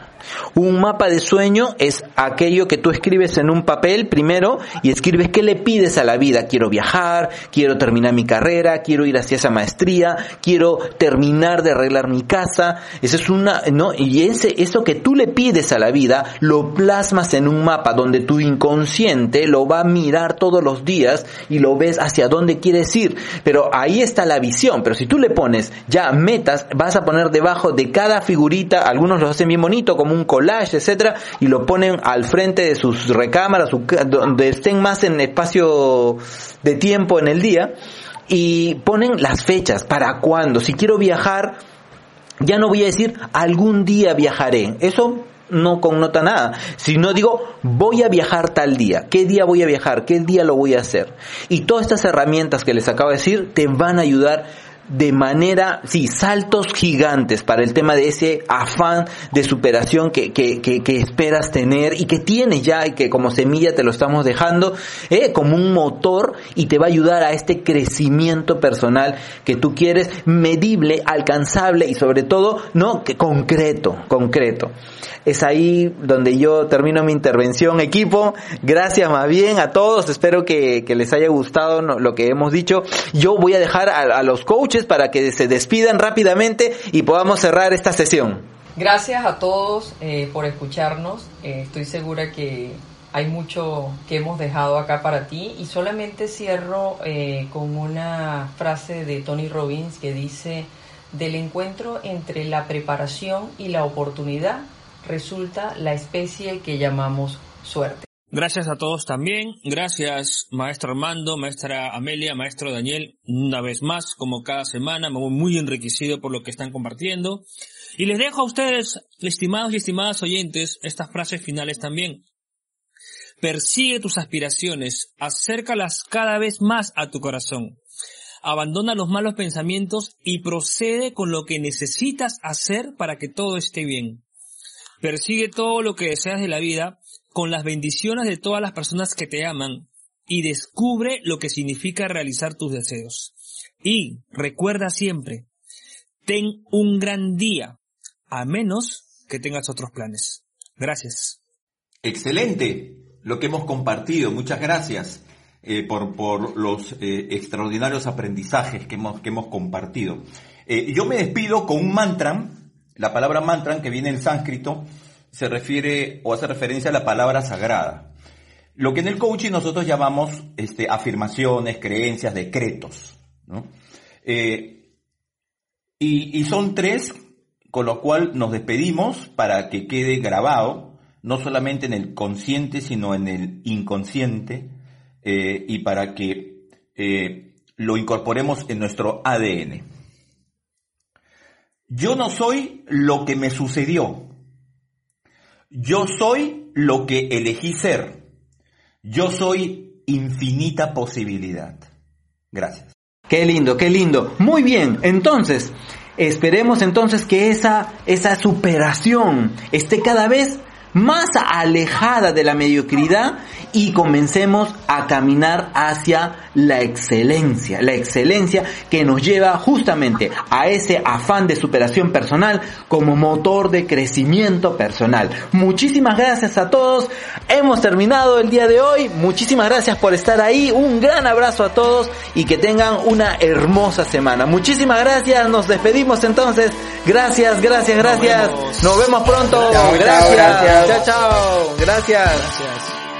Un mapa de sueño es aquello que tú escribes en un papel primero y escribes qué le pides a la vida. Quiero viajar, quiero terminar mi carrera, quiero ir hacia esa maestría, quiero terminar de arreglar mi casa. Eso es una, ¿no? Y ese, eso que tú le pides a la vida lo plasmas en un mapa donde tu inconsciente lo va a mirar todos los días y lo ves hacia dónde quieres ir. Pero ahí está la visión. Pero si tú le pones ya metas, vas a poner debajo de cada figurita, algunos lo hacen bien bonito, como un collage, etcétera, y lo ponen al frente de sus recámaras, donde estén más en espacio de tiempo en el día, y ponen las fechas, para cuándo, si quiero viajar, ya no voy a decir algún día viajaré, eso no connota nada, sino digo voy a viajar tal día, qué día voy a viajar, qué día lo voy a hacer. Y todas estas herramientas que les acabo de decir te van a ayudar de manera, sí, saltos gigantes para el tema de ese afán de superación que, que, que, esperas tener y que tienes ya y que como semilla te lo estamos dejando eh, como un motor y te va a ayudar a este crecimiento personal que tú quieres, medible, alcanzable y sobre todo, no, que concreto, concreto. Es ahí donde yo termino mi intervención, equipo. Gracias más bien a todos. Espero que, que les haya gustado lo que hemos dicho. Yo voy a dejar a, a los coaches para que se despidan rápidamente y podamos cerrar esta sesión. Gracias a todos eh, por escucharnos. Eh, estoy segura que hay mucho que hemos dejado acá para ti y solamente cierro eh, con una frase de Tony Robbins que dice, del encuentro entre la preparación y la oportunidad resulta la especie que llamamos suerte. Gracias a todos también. Gracias, maestro Armando, maestra Amelia, maestro Daniel, una vez más, como cada semana, me voy muy enriquecido por lo que están compartiendo. Y les dejo a ustedes, estimados y estimadas oyentes, estas frases finales también. Persigue tus aspiraciones, acércalas cada vez más a tu corazón. Abandona los malos pensamientos y procede con lo que necesitas hacer para que todo esté bien. Persigue todo lo que deseas de la vida con las bendiciones de todas las personas que te aman y descubre lo que significa realizar tus deseos. Y recuerda siempre, ten un gran día, a menos que tengas otros planes. Gracias. Excelente lo que hemos compartido. Muchas gracias eh, por, por, los eh, extraordinarios aprendizajes que hemos, que hemos compartido. Eh, yo me despido con un mantra, la palabra mantra que viene en sánscrito, se refiere o hace referencia a la palabra sagrada. Lo que en el coaching nosotros llamamos este, afirmaciones, creencias, decretos. Eh, y, y, son tres, con lo cual nos despedimos para que quede grabado, no solamente en el consciente, sino en el inconsciente, eh, y para que eh, lo incorporemos en nuestro ADN. Yo no soy lo que me sucedió, yo soy lo que elegí ser. Yo soy infinita posibilidad. Gracias. Qué lindo, qué lindo. Muy bien, entonces, esperemos entonces que esa, esa superación esté cada vez más alejada de la mediocridad y comencemos a caminar hacia la excelencia, la excelencia que nos lleva justamente a ese afán de superación personal como motor de crecimiento personal. Muchísimas gracias a todos, hemos terminado el día de hoy, muchísimas gracias por estar ahí, un gran abrazo a todos y que tengan una hermosa semana. Muchísimas gracias, nos despedimos entonces, gracias, gracias, gracias, nos vemos, pronto, gracias, chao, chao, gracias. gracias.